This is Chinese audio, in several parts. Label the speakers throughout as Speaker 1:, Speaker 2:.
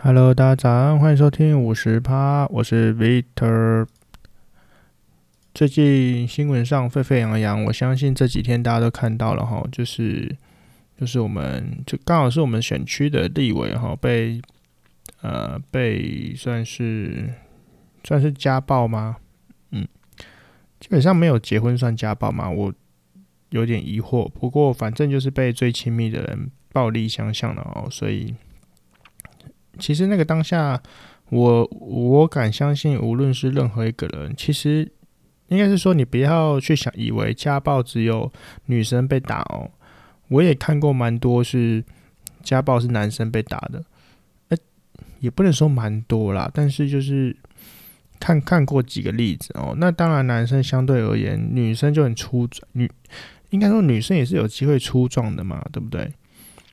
Speaker 1: Hello，大家早安，欢迎收听五十趴，我是 Victor。最近新闻上沸沸扬扬，我相信这几天大家都看到了哈，就是就是我们就刚好是我们选区的立委哈，被呃被算是算是家暴吗？嗯，基本上没有结婚算家暴吗？我有点疑惑。不过反正就是被最亲密的人暴力相向了哦，所以。其实那个当下，我我敢相信，无论是任何一个人，其实应该是说，你不要去想，以为家暴只有女生被打哦。我也看过蛮多是家暴是男生被打的，欸，也不能说蛮多啦，但是就是看看过几个例子哦。那当然，男生相对而言，女生就很粗壮，女应该说女生也是有机会粗壮的嘛，对不对？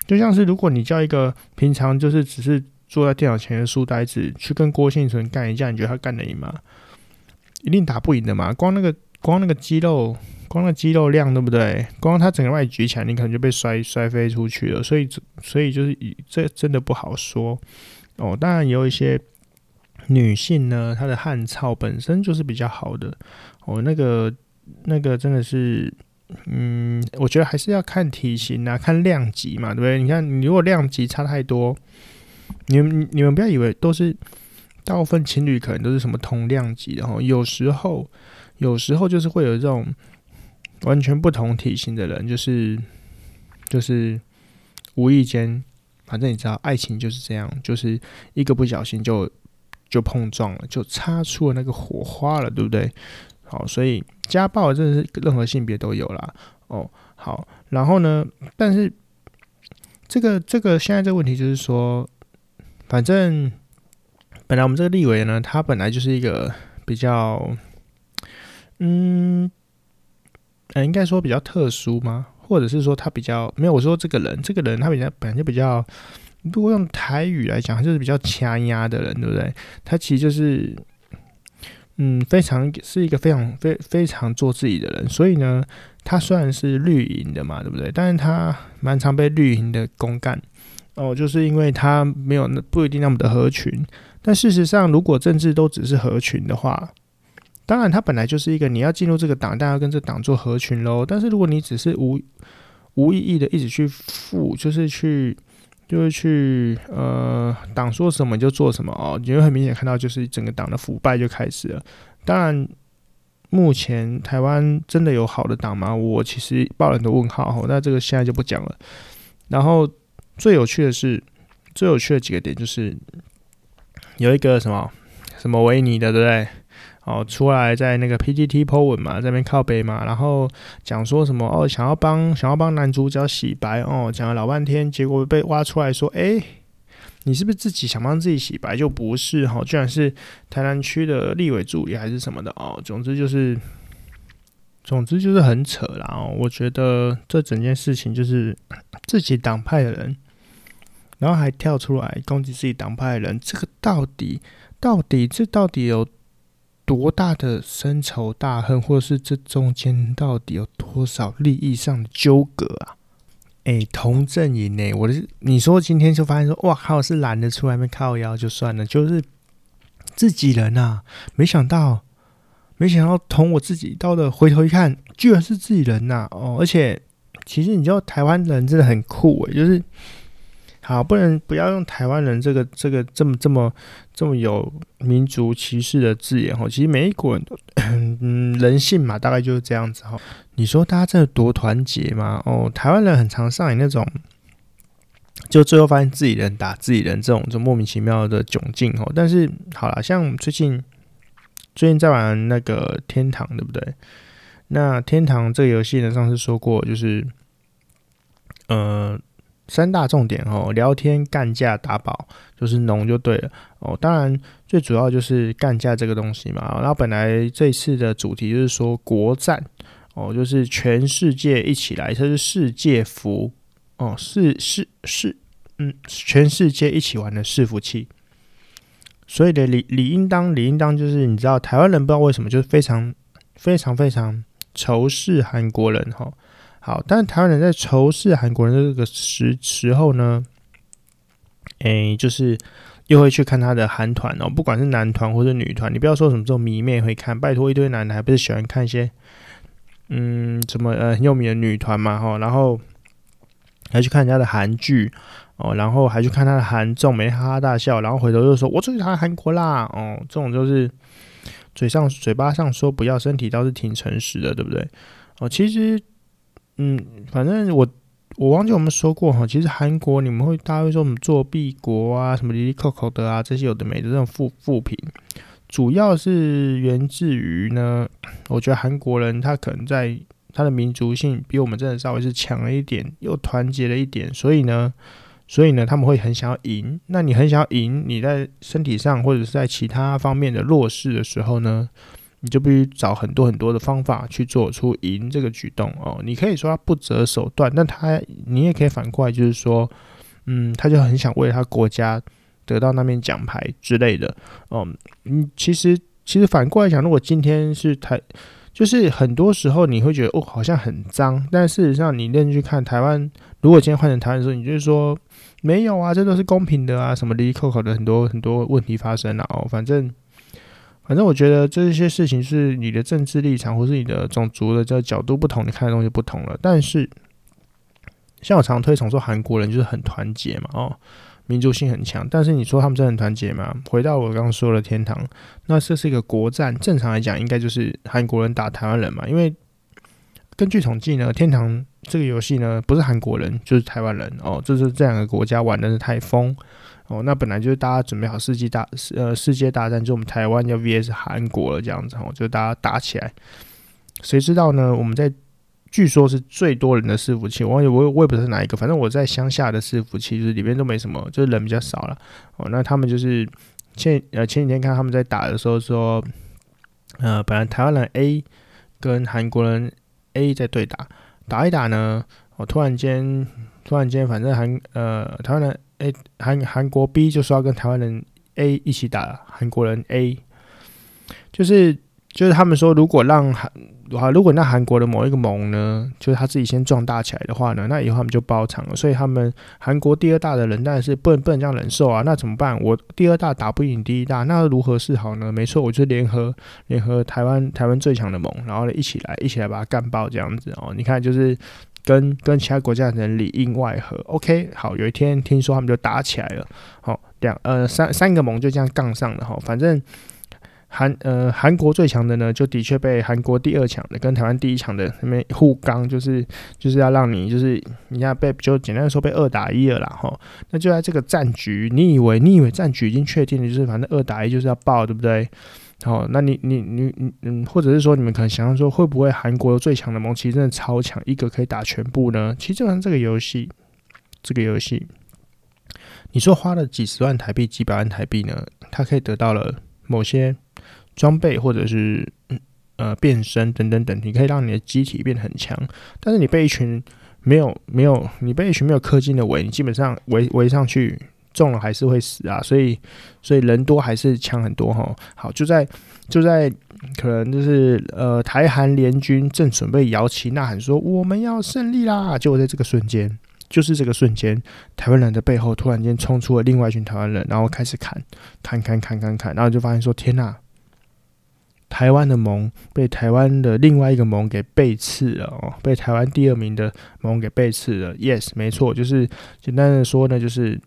Speaker 1: 就像是如果你叫一个平常就是只是。坐在电脑前的书呆子去跟郭婞淳干一架，你觉得他干得赢吗？一定打不赢的嘛！光那个光那个肌肉，光那个肌肉量，对不对？光他整个外举起来，你可能就被摔摔飞出去了。所以，所以就是这真的不好说哦。当然，有一些女性呢，她的汗操本身就是比较好的哦。那个那个真的是，嗯，我觉得还是要看体型啊，看量级嘛，对不对？你看，你如果量级差太多。你们你们不要以为都是大部分情侣可能都是什么同量级的哈，有时候有时候就是会有这种完全不同体型的人，就是就是无意间，反正你知道爱情就是这样，就是一个不小心就就碰撞了，就擦出了那个火花了，对不对？好，所以家暴真的是任何性别都有啦。哦。好，然后呢，但是这个这个现在这个问题就是说。反正本来我们这个立委呢，他本来就是一个比较，嗯，呃，应该说比较特殊吗？或者是说他比较没有？我说这个人，这个人他比较本来就比较，如果用台语来讲，他就是比较掐压的人，对不对？他其实就是，嗯，非常是一个非常非非常做自己的人。所以呢，他虽然是绿营的嘛，对不对？但是他蛮常被绿营的公干。哦，就是因为他没有那不一定那么的合群，但事实上，如果政治都只是合群的话，当然他本来就是一个你要进入这个党，大家要跟这党做合群喽。但是如果你只是无无意义的一直去附，就是去就是去呃党说什么你就做什么哦，你会很明显看到就是整个党的腐败就开始了。当然，目前台湾真的有好的党吗？我其实抱了很多问号，那这个现在就不讲了。然后。最有趣的是，最有趣的几个点就是有一个什么什么维尼的，对不对？哦，出来在那个 PTT po 文嘛，在那边靠北嘛，然后讲说什么哦，想要帮想要帮男主角洗白哦，讲了老半天，结果被挖出来说，哎，你是不是自己想帮自己洗白？就不是哈，居然是台南区的立委助理还是什么的哦。总之就是，总之就是很扯啦哦。我觉得这整件事情就是自己党派的人。然后还跳出来攻击自己党派的人，这个到底到底这到底有多大的深仇大恨，或者是这中间到底有多少利益上的纠葛啊？哎，同阵营呢？我的你说今天就发现说，哇靠，是懒得出来没靠腰就算了，就是自己人啊！没想到，没想到同我自己到的，回头一看，居然是自己人呐、哦，而且其实你知道台湾人真的很酷诶，就是。好，不能不要用台湾人这个这个这么这么这么有民族歧视的字眼哦。其实每一国人都 嗯人性嘛，大概就是这样子哈。你说大家真的多团结吗？哦，台湾人很常上演那种，就最后发现自己人打自己人这种就莫名其妙的窘境哦。但是好了，像最近最近在玩那个天堂，对不对？那天堂这个游戏呢，上次说过就是，呃。三大重点哦，聊天、干架、打宝，就是浓就对了哦。当然，最主要就是干架这个东西嘛。然后本来这次的主题就是说国战哦，就是全世界一起来，这是世界服哦，是是是，嗯，全世界一起玩的伺服器。所以的理理应当理应当就是你知道，台湾人不知道为什么就是非常非常非常仇视韩国人哈。好，但是台湾人在仇视韩国人的这个时时候呢，诶、就是又会去看他的韩团哦，不管是男团或者女团，你不要说什么这种迷妹会看，拜托一堆男的还不是喜欢看一些，嗯，什么呃很有名的女团嘛哈，然后还去看人家的韩剧哦，然后还去看他的韩综，每天哈哈大笑，然后回头又说我最喜欢韩国啦哦，这种就是嘴上嘴巴上说不要，身体倒是挺诚实的，对不对？哦，其实嗯，反正我。我忘记我们说过哈，其实韩国你们会大家会说我们作弊国啊，什么哩哩扣扣的啊，这些有的没的这种负负评，主要是源自于呢，我觉得韩国人他可能在他的民族性比我们真的稍微是强了一点，又团结了一点，所以呢，所以呢他们会很想要赢。那你很想要赢，你在身体上或者是在其他方面的弱势的时候呢，你就必须找很多很多的方法去做出赢这个举动哦。你可以说他不择手段，但他你也可以反过来，就是说，嗯，他就很想为他国家得到那面奖牌之类的。哦，嗯，其实其实反过来讲，如果今天是台，就是很多时候你会觉得哦，好像很脏，但事实上你认真去看台湾，如果今天换成台湾的时候，你就是说没有啊，这都是公平的啊，什么哩哩扣扣的很多很多问题发生了哦，反正。反正我觉得这些事情是你的政治立场，或是你的种族的这角度不同，你看的东西不同了。但是，像我常推崇说韩国人就是很团结嘛，哦，民族性很强。但是你说他们真的很团结吗？回到我刚刚说的天堂，那这是一个国战，正常来讲应该就是韩国人打台湾人嘛。因为根据统计呢，天堂这个游戏呢，不是韩国人就是台湾人哦，就是这两个国家玩的是太疯。哦，那本来就是大家准备好世纪大呃世界大战，就我们台湾要 VS 韩国了这样子哦，就大家打起来。谁知道呢？我们在据说是最多人的伺服器，我我我也不知道是哪一个，反正我在乡下的伺服器就是里面都没什么，就是人比较少了。哦，那他们就是前呃前几天看他们在打的时候说，呃，本来台湾人 A 跟韩国人 A 在对打，打一打呢，我，突然间突然间，反正韩呃台湾人。A，韩韩国 B 就说要跟台湾人 A 一起打，韩国人 A 就是就是他们说，如果让韩啊，如果那韩国的某一个盟呢，就是他自己先壮大起来的话呢，那以后他们就包场了。所以他们韩国第二大的人，但是不能不能这样忍受啊。那怎么办？我第二大打不赢第一大，那如何是好呢？没错，我就联合联合台湾台湾最强的盟，然后呢一起来一起来把它干爆这样子哦。你看就是。跟跟其他国家的人里应外合，OK，好，有一天听说他们就打起来了，好，两呃三三个盟就这样杠上了哈，反正韩呃韩国最强的呢，就的确被韩国第二强的跟台湾第一强的那边互刚，就是就是要让你就是你要被就简单的说被二打一了啦哈，那就在这个战局，你以为你以为战局已经确定了，就是反正二打一就是要爆，对不对？好，那你你你你嗯，或者是说你们可能想象说，会不会韩国最强的盟其实真的超强，一个可以打全部呢？其实就像这个游戏，这个游戏，你说花了几十万台币、几百万台币呢，它可以得到了某些装备，或者是呃变身等等等，你可以让你的机体变得很强。但是你被一群没有没有，你被一群没有氪金的围，你基本上围围上去。中了还是会死啊，所以所以人多还是强很多哈。好，就在就在可能就是呃台韩联军正准备摇旗呐喊说我们要胜利啦，结果在这个瞬间，就是这个瞬间，台湾人的背后突然间冲出了另外一群台湾人，然后开始砍砍砍砍砍砍，然后就发现说天呐，台湾的盟被台湾的另外一个盟给背刺了哦，被台湾第二名的盟给背刺了。Yes，没错，就是简单的说呢，就是。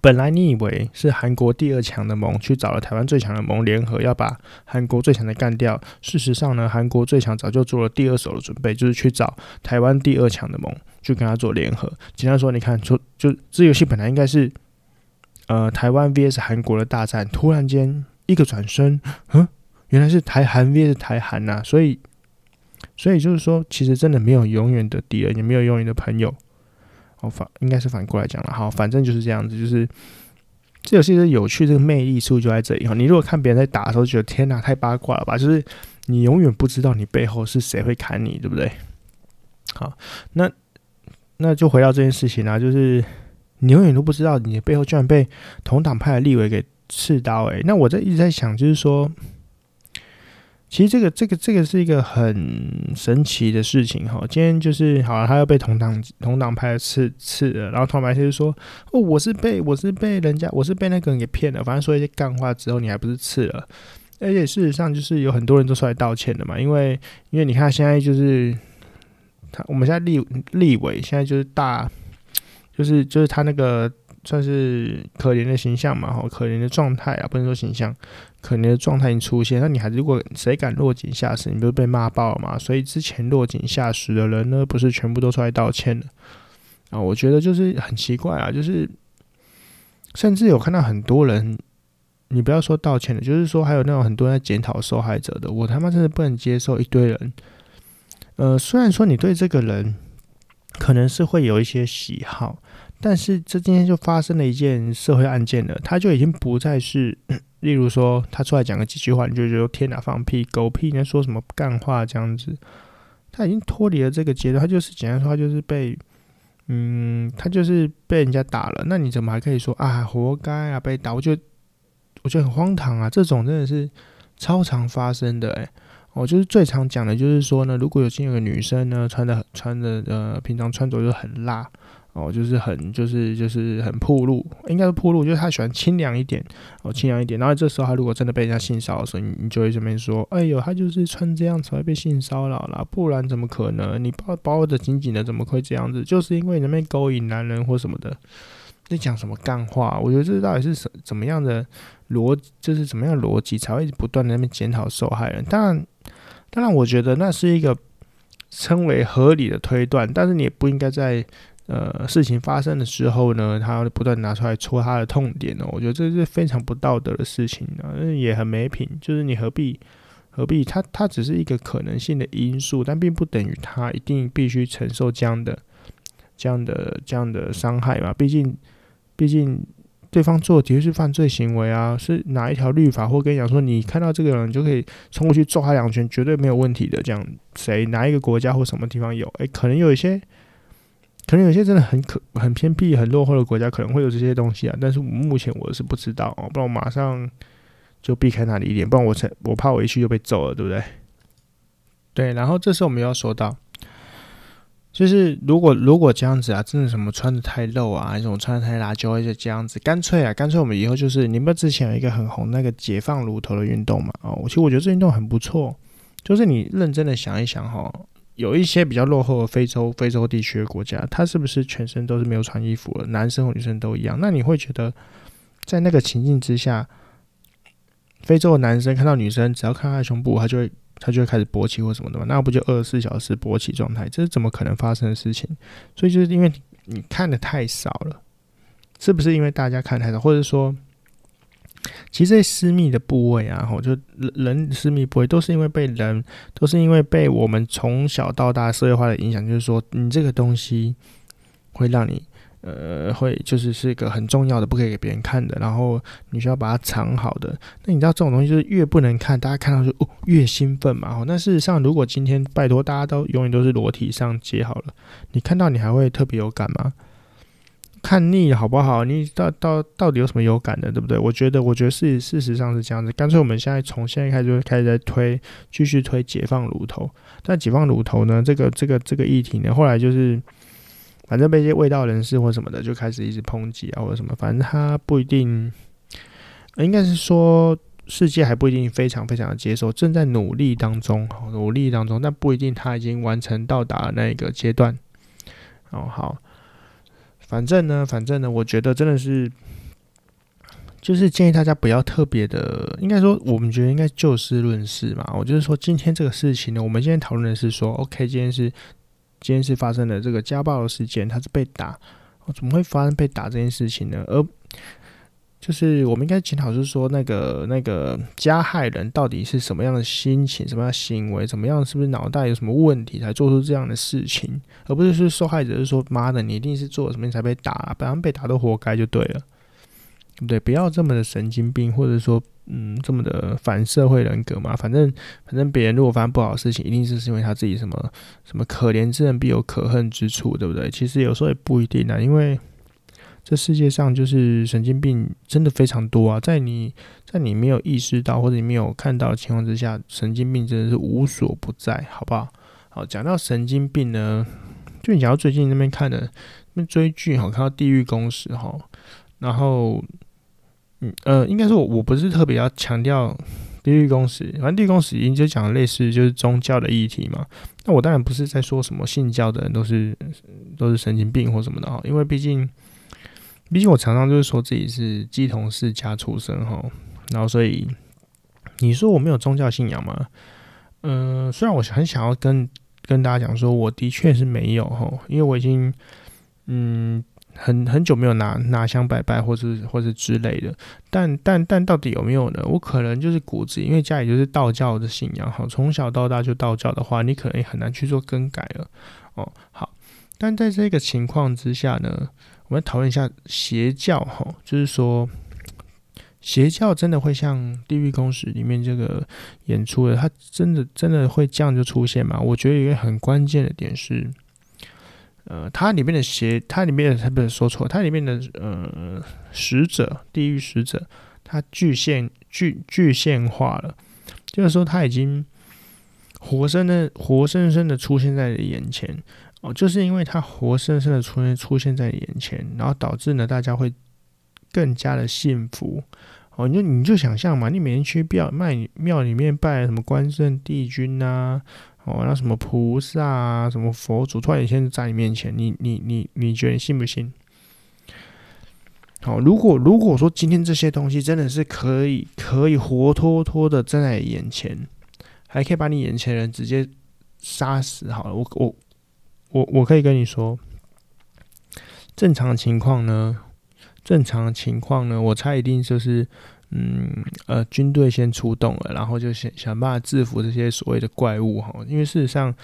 Speaker 1: 本来你以为是韩国第二强的盟去找了台湾最强的盟联合，要把韩国最强的干掉。事实上呢，韩国最强早就做了第二手的准备，就是去找台湾第二强的盟去跟他做联合。简单说，你看，就就这游戏本来应该是呃台湾 VS 韩国的大战，突然间一个转身，嗯，原来是台韩 VS 台韩呐。所以，所以就是说，其实真的没有永远的敌人，也没有永远的朋友。哦，反应该是反过来讲了，好，反正就是这样子，就是这游戏的有趣，这个魅力处就在这里哈。你如果看别人在打的时候，觉得天哪，太八卦了吧？就是你永远不知道你背后是谁会砍你，对不对？好，那那就回到这件事情啦，就是你永远都不知道你的背后居然被同党派的立委给刺刀诶、那我在一直在想，就是说，其实这个这个这个是一个很神奇的事情哈。今天就是好了，他又被同党同党派刺刺了，然后同党派就说：“哦，我是被我是被人家我是被那个人给骗了。”反正说一些干话之后，你还不是刺了？而且事实上就是有很多人都出来道歉的嘛，因为因为你看现在就是他我们现在立立委现在就是大就是就是他那个。算是可怜的形象嘛，吼，可怜的状态啊，不能说形象，可怜的状态已经出现。那你还如果谁敢落井下石，你不是被骂爆了吗？所以之前落井下石的人呢，不是全部都出来道歉了啊？我觉得就是很奇怪啊，就是甚至有看到很多人，你不要说道歉了，就是说还有那种很多人在检讨受害者的，我他妈真的不能接受一堆人。呃，虽然说你对这个人可能是会有一些喜好。但是这今天就发生了一件社会案件了，他就已经不再是，例如说他出来讲个几句话，你就觉得天哪，放屁，狗屁，你在说什么干话这样子，他已经脱离了这个阶段，他就是简单说，他就是被，嗯，他就是被人家打了，那你怎么还可以说啊，活该啊，被打？我觉得我觉得很荒唐啊，这种真的是超常发生的，诶，我就是最常讲的就是说呢，如果有今有个女生呢，穿的穿的呃，平常穿着就很辣。哦，就是很，就是就是很铺路，应该是铺路，就是他喜欢清凉一点，哦，清凉一点。然后这时候他如果真的被人家性骚扰的时候，你就会这边说，哎呦，他就是穿这样才会被性骚扰啦，不然怎么可能？你包包的紧紧的，怎么会这样子？就是因为你那边勾引男人或什么的，你讲什么干话？我觉得这到底是什怎么样的逻，就是怎么样逻辑才会不断的那边检讨受害人？当然，当然，我觉得那是一个称为合理的推断，但是你也不应该在。呃，事情发生的时候呢，他不断拿出来戳他的痛点哦，我觉得这是非常不道德的事情啊，也很没品。就是你何必何必？他他只是一个可能性的因素，但并不等于他一定必须承受这样的这样的这样的伤害嘛。毕竟毕竟对方做的的确是犯罪行为啊，是哪一条律法或跟你讲说，你看到这个人就可以冲过去揍他两拳，绝对没有问题的。这样谁哪一个国家或什么地方有？诶、可能有一些。可能有些真的很可很偏僻、很落后的国家可能会有这些东西啊，但是目前我是不知道哦，不然我马上就避开那里一点，不然我才我怕我一去就被揍了，对不对？对，然后这时候我们要说到，就是如果如果这样子啊，真的什么穿的太露啊，还是我穿的太辣，就会就这样子，干脆啊，干脆我们以后就是，你们之前有一个很红那个解放乳头的运动嘛，哦，其实我觉得这运动很不错，就是你认真的想一想哈。有一些比较落后的非洲、非洲地区的国家，他是不是全身都是没有穿衣服的？男生和女生都一样？那你会觉得，在那个情境之下，非洲的男生看到女生，只要看他的胸部，他就会他就会开始勃起或什么的吗？那不就二十四小时勃起状态？这是怎么可能发生的事情？所以就是因为你看的太少了，是不是因为大家看太少，或者说？其实这私密的部位啊，吼，就人人私密部位都是因为被人，都是因为被我们从小到大社会化的影响，就是说，你这个东西会让你，呃，会就是是一个很重要的，不可以给别人看的，然后你需要把它藏好的。那你知道这种东西就是越不能看，大家看到就哦越兴奋嘛，吼。那事实上，如果今天拜托大家都永远都是裸体上街好了，你看到你还会特别有感吗？看腻好不好？你到到到底有什么有感的，对不对？我觉得，我觉得事事实上是这样子。干脆我们现在从现在开始就开始在推，继续推解放乳头。但解放乳头呢，这个这个这个议题呢，后来就是反正被一些味道人士或什么的就开始一直抨击啊，或者什么，反正他不一定，应该是说世界还不一定非常非常的接受，正在努力当中，努力当中，但不一定他已经完成到达了那个阶段。哦，好。反正呢，反正呢，我觉得真的是，就是建议大家不要特别的，应该说，我们觉得应该就事论事嘛。我就是说，今天这个事情呢，我们今天讨论的是说，OK，今天是今天是发生了这个家暴的事件，他是被打，怎么会发生被打这件事情呢？而就是我们应该检讨，就是说那个那个加害人到底是什么样的心情，什么样的行为，怎么样，是不是脑袋有什么问题才做出这样的事情，而不是说受害者是说妈的，你一定是做了什么你才被打，不然被打都活该就对了，对不对？不要这么的神经病，或者说嗯这么的反社会人格嘛。反正反正别人如果发生不好的事情，一定是因为他自己什么什么可怜之人必有可恨之处，对不对？其实有时候也不一定啊，因为。这世界上就是神经病真的非常多啊，在你在你没有意识到或者你没有看到的情况之下，神经病真的是无所不在，好不好？好，讲到神经病呢，就你讲到最近那边看的那边追剧哈，看到《地狱公使》哈，然后嗯呃，应该说我我不是特别要强调。地狱公使，反正地狱公使已经就讲类似就是宗教的议题嘛。那我当然不是在说什么信教的人都是都是神经病或什么的哈，因为毕竟毕竟我常常就是说自己是乩童世家出身哈，然后所以你说我没有宗教信仰吗？嗯、虽然我很想要跟跟大家讲说，我的确是没有哈，因为我已经嗯。很很久没有拿拿香拜拜，或是或是之类的，但但但到底有没有呢？我可能就是骨子，因为家里就是道教的信仰，哈，从小到大就道教的话，你可能也很难去做更改了，哦，好，但在这个情况之下呢，我们讨论一下邪教，哈，就是说邪教真的会像《地狱公使》里面这个演出的，它真的真的会这样就出现吗？我觉得一个很关键的点是。呃，它里面的邪，它里面的，它不是说错，它里面的呃使者，地狱使者，它具现具具现化了，就是说他已经活生的活生生的出现在你眼前哦，就是因为他活生生的出现出现在你眼前，然后导致呢大家会更加的信服哦，你就你就想象嘛，你每天去庙庙庙里面拜什么关圣帝君呐、啊。哦，那什么菩萨啊，什么佛祖，突然间在你面前，你你你你觉得你信不信？好，如果如果说今天这些东西真的是可以可以活脱脱的站在眼前，还可以把你眼前人直接杀死，好了，我我我我可以跟你说，正常情况呢，正常情况呢，我猜一定就是。嗯，呃，军队先出动了，然后就想想办法制服这些所谓的怪物哈。因为事实上，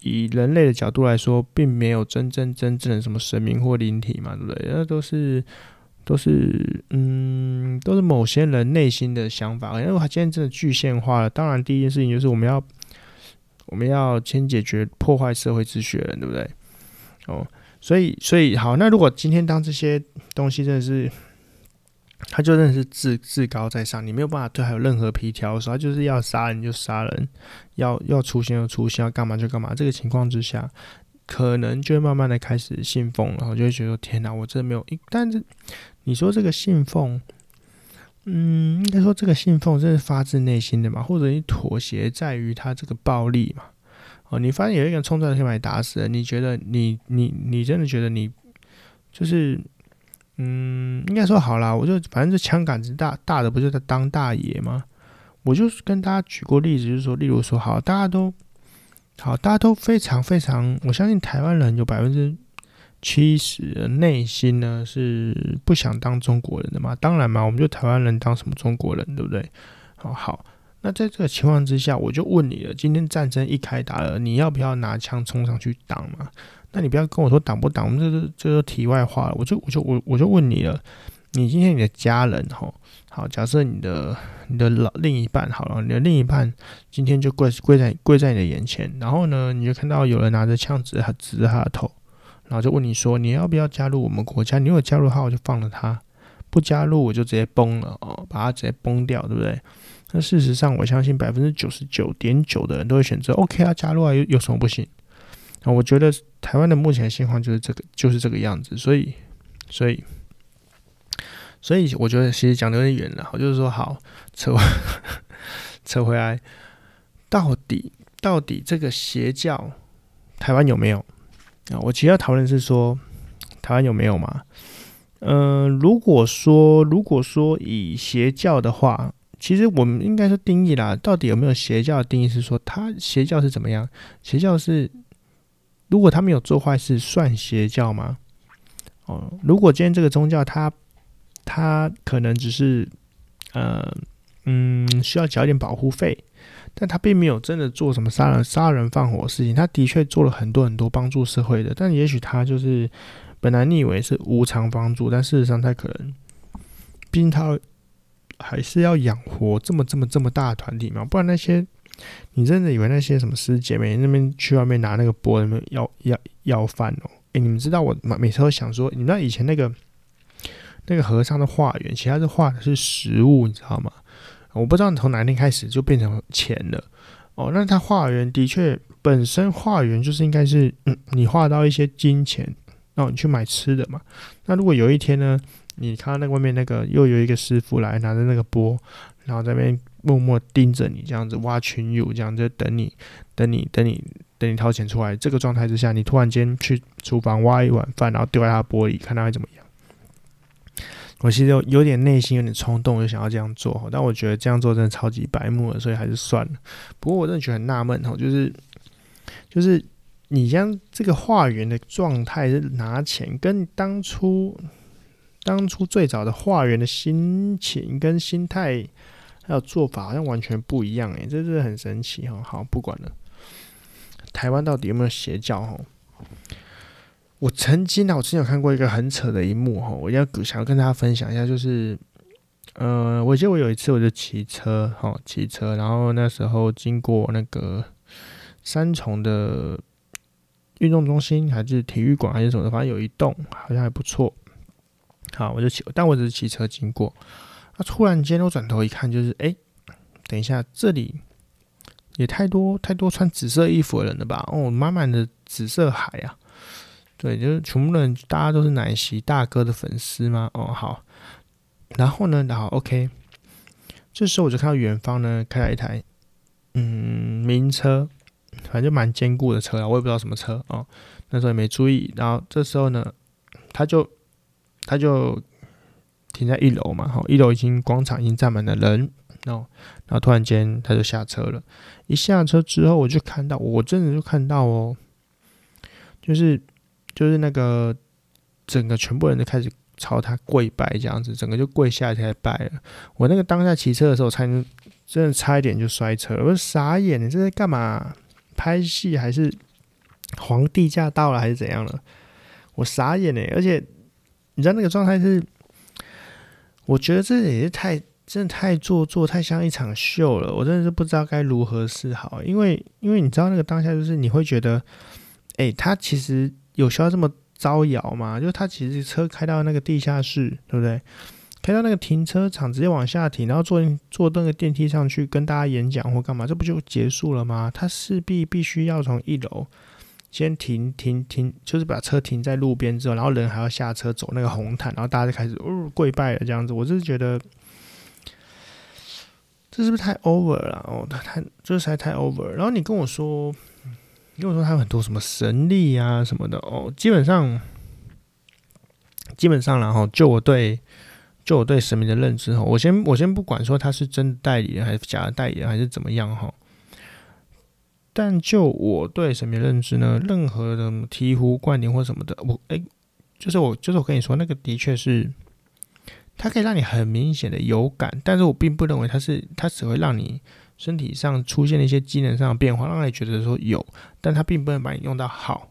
Speaker 1: 以人类的角度来说，并没有真正真正的什么神明或灵体嘛，对不对？那都是都是嗯，都是某些人内心的想法。因为他今天真的具现化了，当然第一件事情就是我们要我们要先解决破坏社会秩序的人，对不对？哦，所以所以好，那如果今天当这些东西真的是。他就真的是至至高在上，你没有办法对他有任何皮条，的时候他就是要杀人就杀人，要要出现就出现，要干嘛就干嘛。这个情况之下，可能就会慢慢的开始信奉，然后就会觉得天哪，我真的没有一。但是你说这个信奉，嗯，应该说这个信奉真是发自内心的嘛？或者你妥协在于他这个暴力嘛？哦，你发现有一个人冲出来可以把你打死了，你觉得你你你真的觉得你就是？嗯，应该说好啦，我就反正这枪杆子大大的，不就在当大爷吗？我就跟大家举过例子，就是说，例如说，好，大家都好，大家都非常非常，我相信台湾人有百分之其实内心呢是不想当中国人的嘛。当然嘛，我们就台湾人当什么中国人，对不对？好好，那在这个情况之下，我就问你了，今天战争一开打了，你要不要拿枪冲上去挡嘛？那你不要跟我说挡不挡，我们这是这是题外话了。我就我就我我就问你了，你今天你的家人吼，好，假设你的你的老另一半好了，你的另一半今天就跪跪在跪在你的眼前，然后呢，你就看到有人拿着枪指着他指着他的头，然后就问你说，你要不要加入我们国家？你如果加入的话，我就放了他；不加入，我就直接崩了哦，把他直接崩掉，对不对？那事实上，我相信百分之九十九点九的人都会选择 OK 啊，加入啊，有有什么不行？啊，我觉得台湾的目前的情况就是这个，就是这个样子，所以，所以，所以，我觉得其实讲的有点远了。我就是说，好，扯回 扯回来，到底到底这个邪教台湾有没有啊？我其实要讨论是说，台湾有没有嘛？嗯、如果说如果说以邪教的话，其实我们应该说定义啦，到底有没有邪教的定义是说，它邪教是怎么样？邪教是。如果他没有做坏事，算邪教吗？哦，如果今天这个宗教他他可能只是呃嗯需要缴一点保护费，但他并没有真的做什么杀人杀人放火的事情。他的确做了很多很多帮助社会的，但也许他就是本来你以为是无偿帮助，但事实上他可能，毕竟他还是要养活这么这么这么大的团体嘛，不然那些。你真的以为那些什么师姐妹那边去外面拿那个钵，那边要要要饭哦？诶，你们知道我每次都想说，你知道以前那个那个和尚的化缘，其实他是画的是食物，你知道吗？我不知道你从哪天开始就变成钱了哦。那他化缘的确本身化缘就是应该是，嗯，你画到一些金钱，然后你去买吃的嘛。那如果有一天呢，你看到那外面那个又有一个师傅来拿着那个钵，然后在那边默默盯着你这样子挖群友，这样子等你，等你，等你，等你掏钱出来。这个状态之下，你突然间去厨房挖一碗饭，然后丢在他玻璃，看他会怎么样。我其实有有点内心有点冲动，就想要这样做，但我觉得这样做真的超级白目了，所以还是算了。不过我真的觉得很纳闷哈，就是就是你将这个化缘的状态是拿钱，跟当初当初最早的化缘的心情跟心态还有做法好像完全不一样诶，这是很神奇哈。好，不管了，台湾到底有没有邪教哈？我曾经呢，我之前有看过一个很扯的一幕哈，我要想要跟大家分享一下，就是，呃，我记得我有一次我就骑车哈，骑车，然后那时候经过那个三重的运动中心还是体育馆还是什么的，反正有一栋好像还不错，好，我就骑，但我只是骑车经过，那突然间我转头一看，就是哎、等一下，这里也太多太多穿紫色衣服的人了吧？哦，满满的紫色海啊！对，就是全部人，大家都是奶昔大哥的粉丝吗？哦，好。然后呢，然后 OK，这时候我就看到远方呢开来一台，嗯，名车，反正就蛮坚固的车啊，我也不知道什么车哦。那时候也没注意。然后这时候呢，他就他就停在一楼嘛，哈，一楼已经广场已经站满了人哦。然后突然间他就下车了，一下车之后我就看到，我真的就看到哦，就是。就是那个整个全部人都开始朝他跪拜，这样子，整个就跪下来才拜了。我那个当下骑车的时候，差真的差一点就摔车了。我傻眼，你这是干嘛？拍戏还是皇帝驾到了还是怎样了？我傻眼呢。而且你知道那个状态是，我觉得这也是太真的太做作，太像一场秀了。我真的是不知道该如何是好，因为因为你知道那个当下就是你会觉得，哎，他其实。有需要这么招摇吗？就是他其实车开到那个地下室，对不对？开到那个停车场，直接往下停，然后坐坐那个电梯上去跟大家演讲或干嘛，这不就结束了吗？他势必必须要从一楼先停停停，就是把车停在路边之后，然后人还要下车走那个红毯，然后大家就开始哦跪拜了这样子。我就是觉得这是不是太 over 了？哦，他太这实在太 over。然后你跟我说。因为说他有很多什么神力啊什么的哦，基本上基本上然后就我对就我对神明的认知哈，我先我先不管说他是真的代理人还是假的代理人还是怎么样哈，但就我对神明认知呢，任何的醍醐灌顶或什么的，我哎，就是我就是我跟你说那个的确是，它可以让你很明显的有感，但是我并不认为它是它只会让你。身体上出现了一些机能上的变化，让你觉得说有，但它并不能把你用到好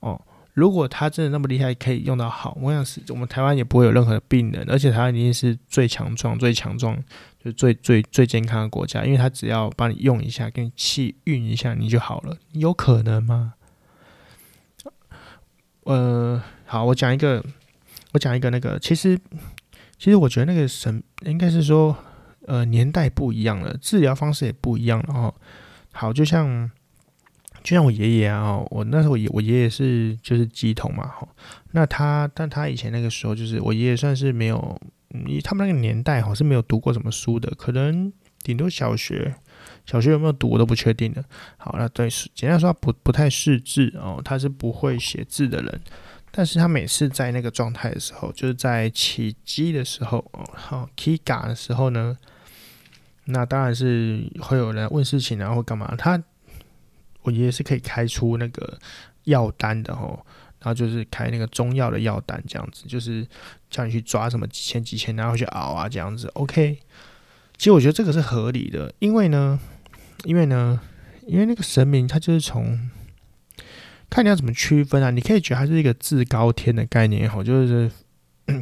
Speaker 1: 哦。如果它真的那么厉害，可以用到好，我想是我们台湾也不会有任何的病人，而且台湾一定是最强壮、最强壮，就是最最最健康的国家，因为它只要帮你用一下，给你气运一下，你就好了。有可能吗？呃，好，我讲一个，我讲一个那个，其实其实我觉得那个神应该是说。呃，年代不一样了，治疗方式也不一样了哦。好，就像就像我爷爷啊，我那时候我爷我爷爷是就是乩童嘛，哈。那他但他以前那个时候，就是我爷爷算是没有，嗯，他们那个年代哈是没有读过什么书的，可能顶多小学，小学有没有读我都不确定的。好，那对，简单说不不太识字哦，他是不会写字的人。但是他每次在那个状态的时候，就是在起机的时候哦，好起乩的时候呢。那当然是会有人问事情，然后会干嘛？他我爷爷是可以开出那个药单的吼，然后就是开那个中药的药单这样子，就是叫你去抓什么几千几千，然后去熬啊这样子。OK，其实我觉得这个是合理的，因为呢，因为呢，因为那个神明他就是从看你要怎么区分啊，你可以觉得它是一个至高天的概念吼，就是。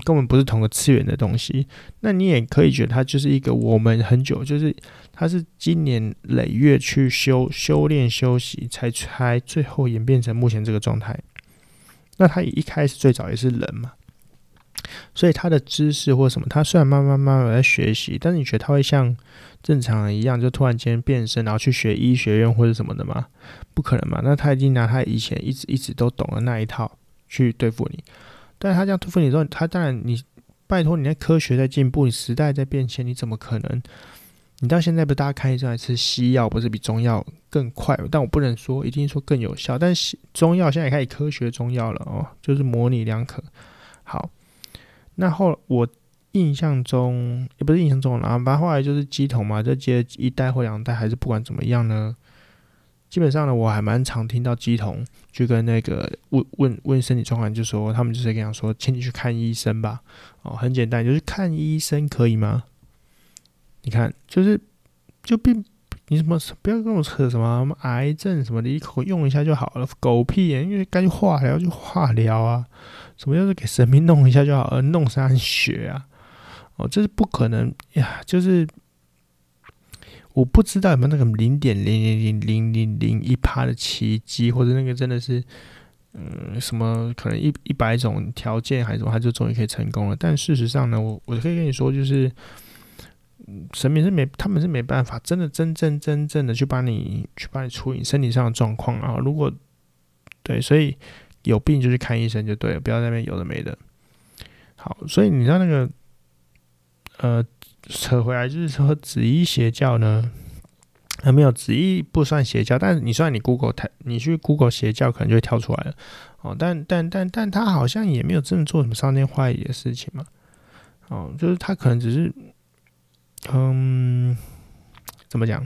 Speaker 1: 根本不是同个次元的东西，那你也可以觉得它就是一个我们很久，就是它是今年累月去修修炼修习，才才最后演变成目前这个状态。那它一开始最早也是人嘛，所以他的知识或什么，他虽然慢慢慢慢在学习，但是你觉得他会像正常人一样，就突然间变身，然后去学医学院或者什么的吗？不可能嘛。那他已经拿他以前一直一直都懂的那一套去对付你，但是他这样对付你之后，他当然你拜托你在科学在进步，你时代在变迁，你怎么可能？你到现在不大家看医生还吃西药，不是比中药更快？但我不能说一定说更有效，但是中药现在也开始科学中药了哦，就是模棱两可。好，那后我印象中也不是印象中了，反正后来就是乩童嘛，就接一代或两代，还是不管怎么样呢，基本上呢，我还蛮常听到乩童去跟那个问问问身体状况，就说他们就是跟讲说，请你去看医生吧。哦，很简单，就是看医生可以吗？你看，就是就并你什么不要跟我扯什么癌症什么的，一口用一下就好了，狗屁！因为该去化疗就化疗啊，什么要是给神明弄一下就好了，弄上血啊？哦，这是不可能呀！就是我不知道有没有那个零点零零零零零零一趴的奇迹，或者那个真的是嗯什么可能一一百种条件还是什么，他就终于可以成功了。但事实上呢，我我可以跟你说，就是。神明是没，他们是没办法，真的真正真正的去帮你去帮你处理身体上的状况啊。如果对，所以有病就去看医生就对了，不要在那边有的没的。好，所以你知道那个呃，扯回来就是说紫衣邪教呢，还没有紫衣不算邪教，但是你算你 Google 台，你去 Google 邪教可能就会跳出来了哦。但但但但他好像也没有真的做什么伤天坏理的事情嘛。哦，就是他可能只是。嗯，怎么讲？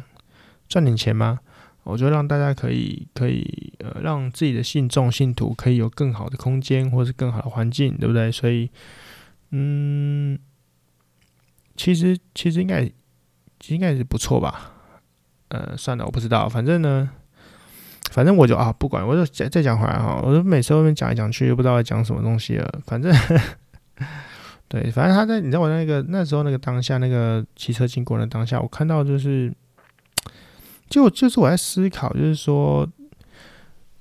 Speaker 1: 赚点钱吗？我觉得让大家可以可以呃，让自己的信众信徒可以有更好的空间，或是更好的环境，对不对？所以，嗯，其实其实应该应该是不错吧。呃，算了，我不知道。反正呢，反正我就啊，不管，我就再再讲回来哈。我就每次后面讲来讲去，又不知道要讲什么东西了。反正。对，反正他在你知道我那个那时候那个当下那个骑车经过的当下，我看到就是，就就是我在思考，就是说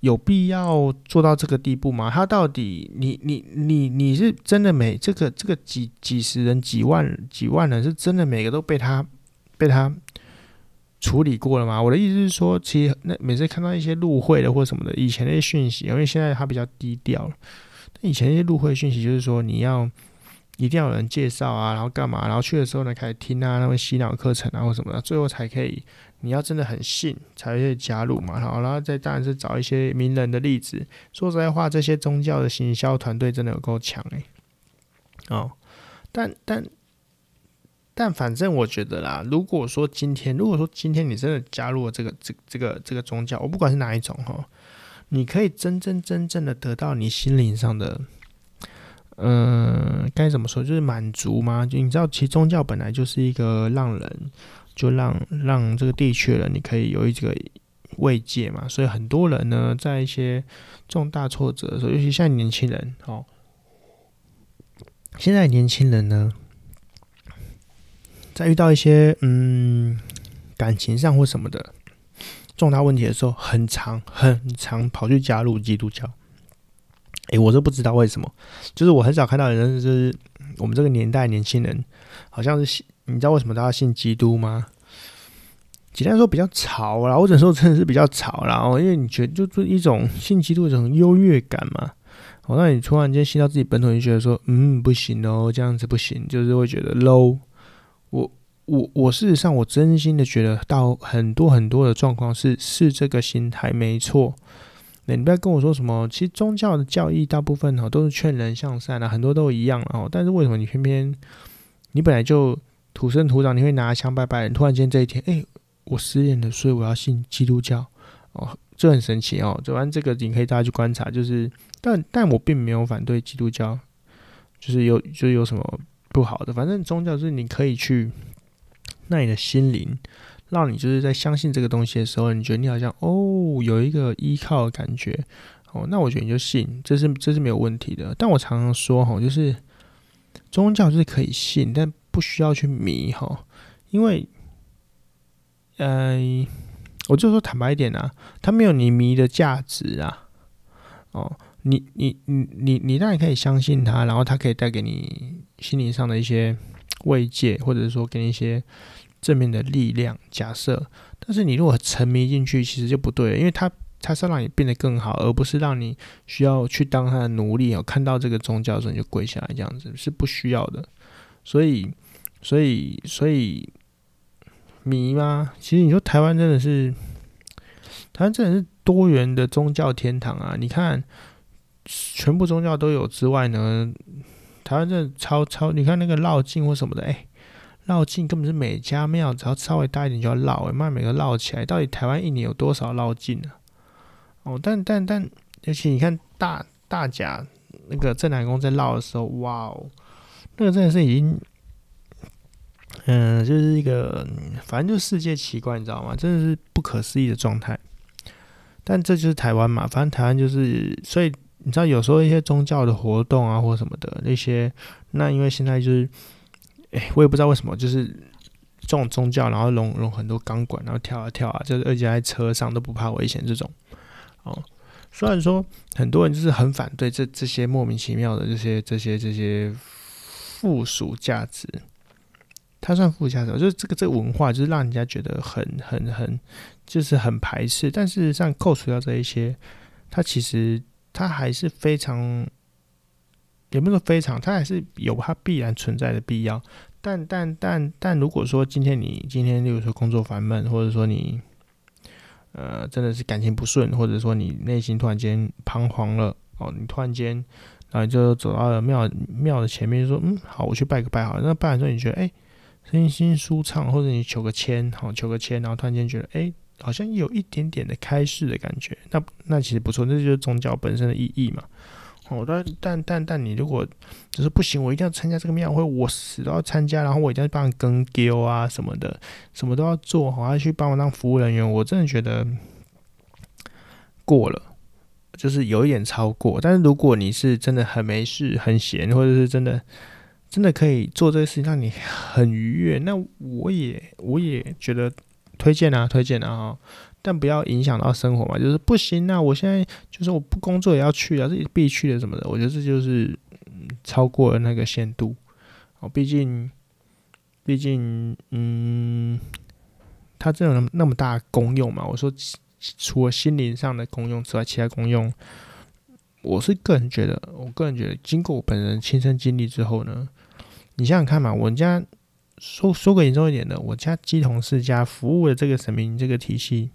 Speaker 1: 有必要做到这个地步吗？他到底你你你你是真的每这个这个几几十人几万几万人是真的每个都被他被他处理过了吗？我的意思是说，其实那每次看到一些入会的或什么的以前那些讯息，因为现在他比较低调了，以前那些入会讯息就是说你要。一定要有人介绍啊，然后干嘛？然后去的时候呢，开始听啊，那个洗脑课程啊，或什么的，最后才可以。你要真的很信，才会加入嘛。然后，然后再当然是找一些名人的例子。说实在话，这些宗教的行销团队真的有够强诶。哦，但但但反正我觉得啦，如果说今天，如果说今天你真的加入了这个这这个这个宗教，我不管是哪一种哈，你可以真真真正的得到你心灵上的。嗯，该怎么说？就是满足吗？就你知道，其实宗教本来就是一个让人，就让让这个地区人，你可以有一个慰藉嘛。所以很多人呢，在一些重大挫折的时候，尤其像年轻人，哦，现在年轻人呢，在遇到一些嗯感情上或什么的重大问题的时候，很常很常跑去加入基督教。诶、我都不知道为什么，就是我很少看到人，就是我们这个年代年轻人，好像是，你知道为什么大家信基督吗？简单说比较潮啦，或者说真的是比较潮啦，哦，因为你觉得就是一种信基督的这种优越感嘛，哦，那你突然间信到自己本土，你觉得说，嗯，不行哦，这样子不行，就是会觉得 low。我我我事实上我真心的觉得到很多很多的状况是是这个心态没错。那你不要跟我说什么，其实宗教的教义大部分哈都是劝人向善啊，很多都一样哦。但是为什么你偏偏你本来就土生土长，你会拿枪拜拜，突然间这一天，哎，我失恋了，所以我要信基督教哦，这很神奇哦。走完这个你可以大家去观察，就是但但我并没有反对基督教，就是有就有什么不好的，反正宗教是你可以去，那你的心灵。让你就是在相信这个东西的时候，你觉得你好像哦有一个依靠的感觉哦，那我觉得你就信，这是这是没有问题的。但我常常说哈，就是宗教是可以信，但不需要去迷哈，因为，呃，我就说坦白一点啊，它没有你迷的价值啊，哦，你你你你你当然可以相信他，然后他可以带给你心灵上的一些慰藉，或者说给你一些正面的力量。假设，但是你如果沉迷进去，其实就不对，因为他他是让你变得更好，而不是让你需要去当他的奴隶哦。看到这个宗教的时候你就跪下来，这样子是不需要的。所以，所以，所以迷吗？其实你说台湾真的是，台湾真的是多元的宗教天堂啊！你看。全部宗教都有之外呢，台湾真的超超，你看那个绕境或什么的，哎、绕境根本是每家庙只要稍微大一点就要绕，哎，妈每个绕起来，到底台湾一年有多少绕境呢？哦，但但但，尤其你看大大甲那个镇南宫在绕的时候，哇哦，那个真的是已经，嗯、就是一个，反正就世界奇观，你知道吗？真的是不可思议的状态。但这就是台湾嘛，反正台湾就是，所以。你知道有时候一些宗教的活动啊，或什么的那些，那因为现在就是，哎、我也不知道为什么，就是这种宗教，然后弄弄很多钢管，然后跳啊跳啊，就是而且在车上都不怕危险这种。哦，虽然说很多人就是很反对这这些莫名其妙的这些这些这些附属价值，它算附属价值，就是这个这个文化就是让人家觉得很很很就是很排斥，但事实上扣除掉这一些，它其实。它还是非常，也不是说非常，它还是有它必然存在的必要。但但但但如果说今天你今天，例如说工作烦闷，或者说你，呃，真的是感情不顺，或者说你内心突然间彷徨了，哦，你突然间，然后就走到了庙庙的前面，就说，嗯，好，我去拜个拜好了。那拜完之后，你觉得，哎，身心舒畅，或者你求个签，好，求个签，然后突然间觉得，哎。好像有一点点的开示的感觉，那那其实不错，那就是宗教本身的意义嘛。哦，但但但但你如果只是不行，我一定要参加这个庙会，我死都要参加，然后我一定要帮你跟丢啊什么的，什么都要做，好，要去帮我当服务人员，我真的觉得过了，就是有一点超过。但是如果你是真的很没事、很闲，或者是真的真的可以做这个事情让你很愉悦，那我也我也觉得。推荐啊，推荐啊哈，但不要影响到生活嘛。就是不行啊，我现在就是我不工作也要去啊，这必去的什么的。我觉得这就是嗯，超过了那个限度哦。毕竟，毕竟，嗯，它这种那么大功用嘛。我说，除了心灵上的功用之外，其他功用，我是个人觉得，我个人觉得，经过我本人亲身经历之后呢，你想想看嘛，我们家。说说个严重一点的，我家鸡同世家服务的这个神明这个体系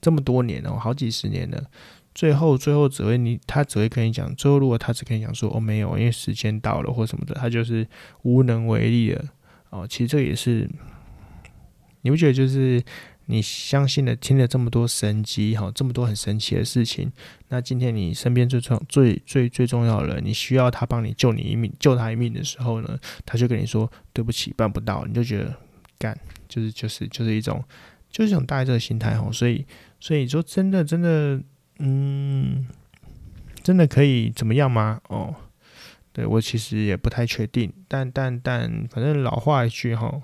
Speaker 1: 这么多年了，好几十年了，最后最后只会你他只会跟你讲，最后如果他只跟你讲说哦没有，因为时间到了或什么的，他就是无能为力了哦。其实这也是你不觉得就是？你相信了，听了这么多神迹，哈，这么多很神奇的事情。那今天你身边最重、最最最重要的人，你需要他帮你救你一命、救他一命的时候呢，他就跟你说对不起，办不到。你就觉得干，就是就是就是一种，就是一种大概这个心态哈。所以所以说真的真的，嗯，真的可以怎么样吗？哦，对我其实也不太确定，但但但反正老话一句哈，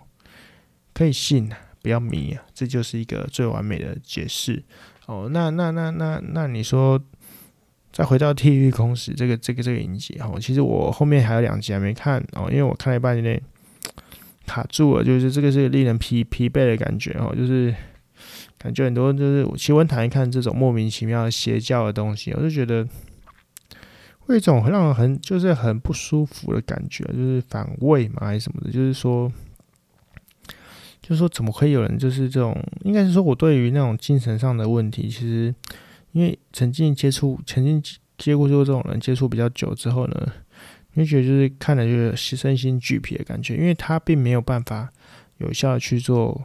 Speaker 1: 可以信。不要迷啊，这就是一个最完美的解释哦。那那那那那你说，再回到《地狱空时》这个这个这个影集哦，其实我后面还有两集还没看哦，因为我看了一半有点卡住了，就是这个是令人疲疲惫的感觉哦，就是感觉很多就是其实我很讨厌看这种莫名其妙的邪教的东西，我就觉得会一种很让人很就是很不舒服的感觉，就是反胃嘛还是什么的，就是说。就是说，怎么可以有人就是这种？应该是说，我对于那种精神上的问题，其实因为曾经接触、曾经接过这种人接触比较久之后呢，你会觉得就是看了就是身心俱疲的感觉，因为他并没有办法有效的去做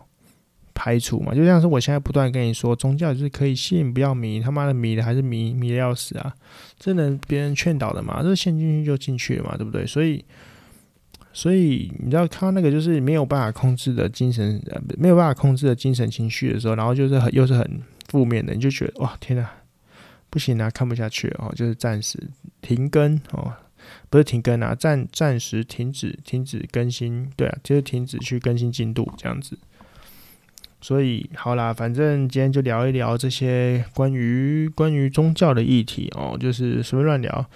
Speaker 1: 排除嘛。就像是我现在不断跟你说，宗教就是可以信，不要迷，他妈的迷的还是迷迷的要死啊！这能别人劝导的嘛？这陷进去就进去了嘛，对不对？所以。所以你知道，他那个就是没有办法控制的精神，呃，没有办法控制的精神情绪的时候，然后就是很又是很负面的，你就觉得哇，天哪，不行啊，看不下去哦，就是暂时停更哦，不是停更啊，暂暂时停止停止更新，对啊，就是停止去更新进度这样子。所以好啦，反正今天就聊一聊这些关于关于宗教的议题哦，就是随便乱聊。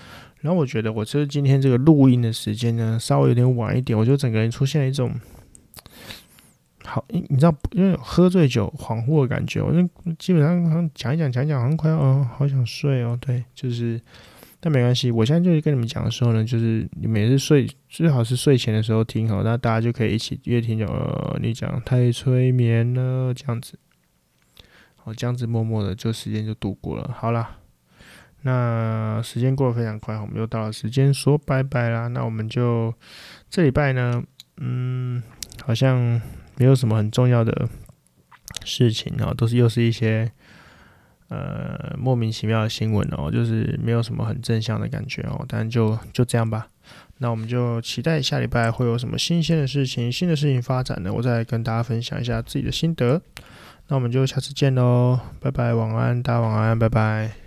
Speaker 1: 然后我觉得我就是今天这个录音的时间呢，稍微有点晚一点，我就整个人出现了一种。好，你知道，因为喝醉酒恍惚的感觉，我就基本上好像讲一讲讲一讲，好像快要哦，好想睡哦。对，就是，但没关系，我现在就是跟你们讲的时候呢，就是你每次睡最好是睡前的时候听好，那大家就可以一起越听就呃，你讲太催眠了这样子，好，这样子默默的就时间就度过了。好啦，那时间过得非常快，我们又到了时间说拜拜啦。那我们就这礼拜呢，嗯，好像。没有什么很重要的事情哦，都是又是一些呃莫名其妙的新闻哦，就是没有什么很正向的感觉哦。但就就这样吧，那我们就期待下礼拜会有什么新鲜的事情、新的事情发展呢？我再跟大家分享一下自己的心得。那我们就下次见喽，拜拜，晚安，大家晚安，拜拜。